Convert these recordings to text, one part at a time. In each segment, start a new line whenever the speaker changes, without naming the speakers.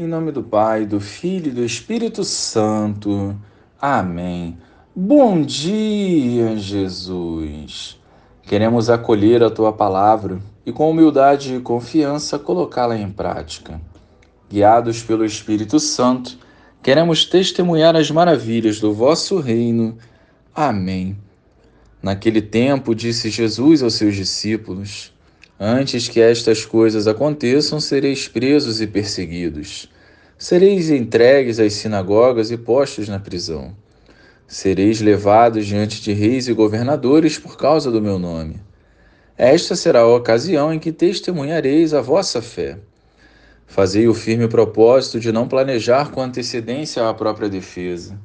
Em nome do Pai, do Filho e do Espírito Santo. Amém. Bom dia, Jesus. Queremos acolher a tua palavra e, com humildade e confiança, colocá-la em prática. Guiados pelo Espírito Santo, queremos testemunhar as maravilhas do vosso reino. Amém. Naquele tempo, disse Jesus aos seus discípulos: Antes que estas coisas aconteçam, sereis presos e perseguidos. Sereis entregues às sinagogas e postos na prisão. Sereis levados diante de reis e governadores por causa do meu nome. Esta será a ocasião em que testemunhareis a vossa fé. Fazei o firme propósito de não planejar com antecedência a própria defesa,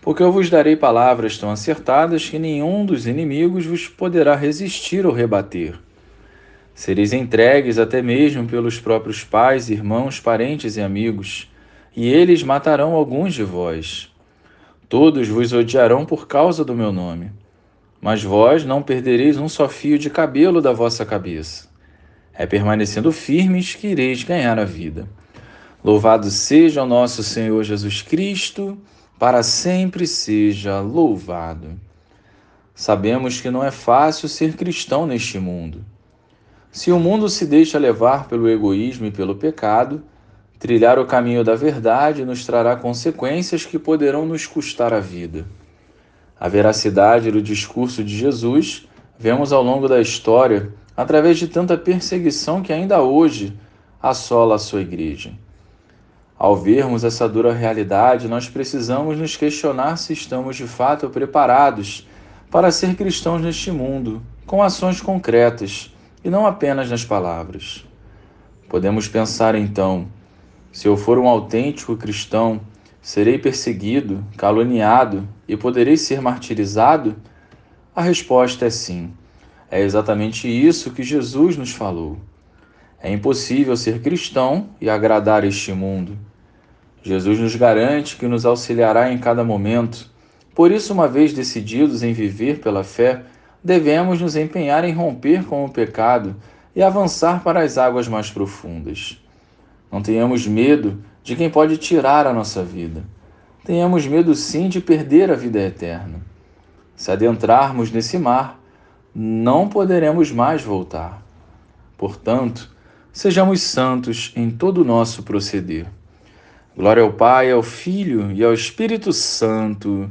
porque eu vos darei palavras tão acertadas que nenhum dos inimigos vos poderá resistir ou rebater. Sereis entregues até mesmo pelos próprios pais, irmãos, parentes e amigos, e eles matarão alguns de vós. Todos vos odiarão por causa do meu nome. Mas vós não perdereis um só fio de cabelo da vossa cabeça. É permanecendo firmes que ireis ganhar a vida. Louvado seja o nosso Senhor Jesus Cristo, para sempre seja louvado. Sabemos que não é fácil ser cristão neste mundo. Se o mundo se deixa levar pelo egoísmo e pelo pecado, trilhar o caminho da verdade nos trará consequências que poderão nos custar a vida. A veracidade do discurso de Jesus vemos ao longo da história através de tanta perseguição que ainda hoje assola a sua igreja. Ao vermos essa dura realidade, nós precisamos nos questionar se estamos de fato preparados para ser cristãos neste mundo, com ações concretas e não apenas nas palavras. Podemos pensar então: se eu for um autêntico cristão, serei perseguido, caluniado e poderei ser martirizado? A resposta é sim. É exatamente isso que Jesus nos falou. É impossível ser cristão e agradar este mundo. Jesus nos garante que nos auxiliará em cada momento. Por isso, uma vez decididos em viver pela fé, devemos nos empenhar em romper com o pecado e avançar para as águas mais profundas. Não tenhamos medo de quem pode tirar a nossa vida. Tenhamos medo sim de perder a vida eterna. Se adentrarmos nesse mar, não poderemos mais voltar. Portanto, sejamos santos em todo o nosso proceder. Glória ao Pai, ao Filho e ao Espírito Santo